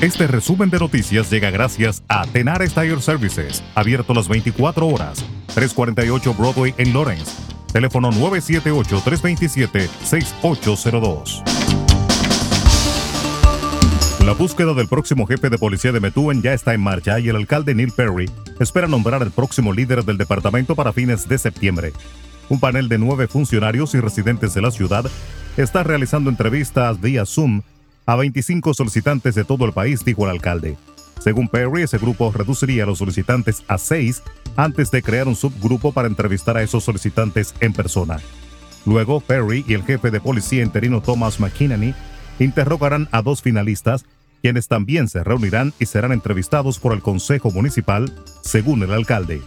Este resumen de noticias llega gracias a Tenar Tire Services, abierto las 24 horas, 348 Broadway en Lawrence. Teléfono 978-327-6802. La búsqueda del próximo jefe de policía de Methuen ya está en marcha y el alcalde Neil Perry espera nombrar al próximo líder del departamento para fines de septiembre. Un panel de nueve funcionarios y residentes de la ciudad está realizando entrevistas vía Zoom a 25 solicitantes de todo el país, dijo el alcalde. Según Perry, ese grupo reduciría los solicitantes a seis antes de crear un subgrupo para entrevistar a esos solicitantes en persona. Luego, Perry y el jefe de policía interino Thomas McKinney interrogarán a dos finalistas, quienes también se reunirán y serán entrevistados por el Consejo Municipal, según el alcalde.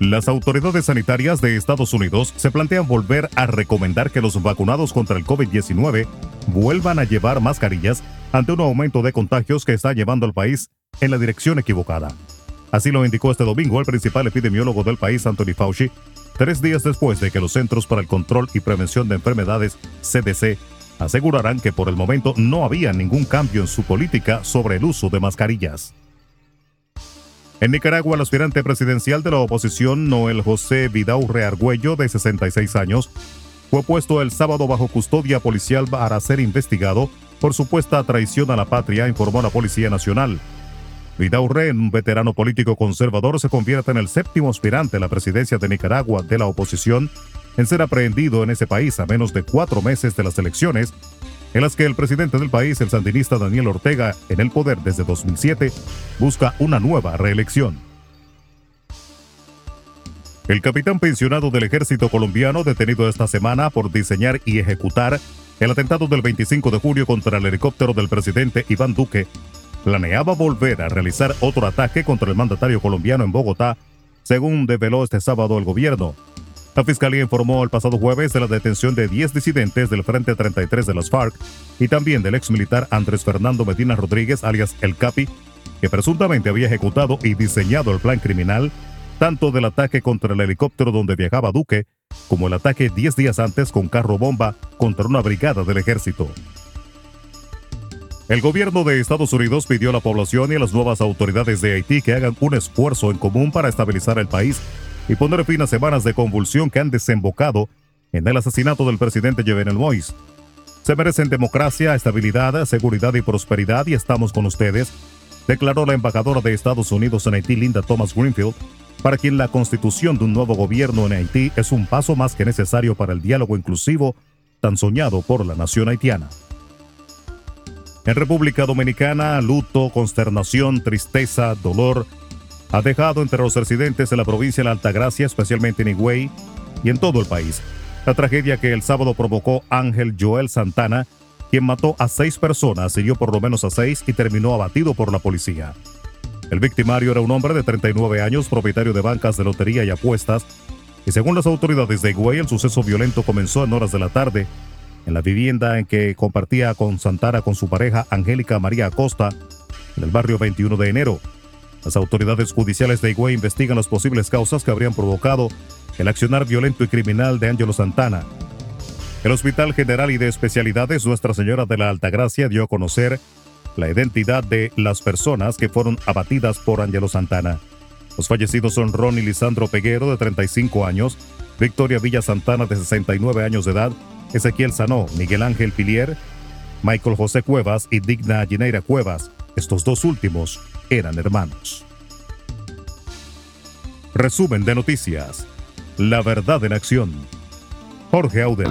Las autoridades sanitarias de Estados Unidos se plantean volver a recomendar que los vacunados contra el COVID-19 vuelvan a llevar mascarillas ante un aumento de contagios que está llevando al país en la dirección equivocada. Así lo indicó este domingo el principal epidemiólogo del país, Anthony Fauci, tres días después de que los Centros para el Control y Prevención de Enfermedades, CDC, aseguraran que por el momento no había ningún cambio en su política sobre el uso de mascarillas. En Nicaragua, el aspirante presidencial de la oposición, Noel José Vidaurre Argüello, de 66 años, fue puesto el sábado bajo custodia policial para ser investigado por supuesta traición a la patria, informó la Policía Nacional. Vidaurre, un veterano político conservador, se convierte en el séptimo aspirante a la presidencia de Nicaragua de la oposición en ser aprehendido en ese país a menos de cuatro meses de las elecciones en las que el presidente del país, el sandinista Daniel Ortega, en el poder desde 2007, busca una nueva reelección. El capitán pensionado del ejército colombiano, detenido esta semana por diseñar y ejecutar el atentado del 25 de julio contra el helicóptero del presidente Iván Duque, planeaba volver a realizar otro ataque contra el mandatario colombiano en Bogotá, según develó este sábado el gobierno. La Fiscalía informó el pasado jueves de la detención de 10 disidentes del Frente 33 de las FARC y también del ex militar Andrés Fernando Medina Rodríguez, alias El Capi, que presuntamente había ejecutado y diseñado el plan criminal tanto del ataque contra el helicóptero donde viajaba Duque, como el ataque 10 días antes con carro bomba contra una brigada del ejército. El gobierno de Estados Unidos pidió a la población y a las nuevas autoridades de Haití que hagan un esfuerzo en común para estabilizar el país y poner fin a semanas de convulsión que han desembocado en el asesinato del presidente Jovenel Moïse. Se merecen democracia, estabilidad, seguridad y prosperidad y estamos con ustedes, declaró la embajadora de Estados Unidos en Haití, Linda Thomas Greenfield, para quien la constitución de un nuevo gobierno en Haití es un paso más que necesario para el diálogo inclusivo tan soñado por la nación haitiana. En República Dominicana, luto, consternación, tristeza, dolor, ha dejado entre los residentes de la provincia de la Altagracia, especialmente en Higüey y en todo el país. La tragedia que el sábado provocó Ángel Joel Santana, quien mató a seis personas, siguió por lo menos a seis y terminó abatido por la policía. El victimario era un hombre de 39 años, propietario de bancas de lotería y apuestas, y según las autoridades de Higüey, el suceso violento comenzó en horas de la tarde en la vivienda en que compartía con Santana con su pareja Angélica María Acosta en el barrio 21 de enero. Las autoridades judiciales de Higüey investigan las posibles causas que habrían provocado el accionar violento y criminal de Ángelo Santana. El Hospital General y de Especialidades Nuestra Señora de la Altagracia dio a conocer la identidad de las personas que fueron abatidas por Ángelo Santana. Los fallecidos son Ronnie Lisandro Peguero, de 35 años, Victoria Villa Santana, de 69 años de edad, Ezequiel Sanó, Miguel Ángel Pilier, Michael José Cuevas y Digna Gineira Cuevas. Estos dos últimos eran hermanos. Resumen de noticias. La verdad en acción. Jorge Auden.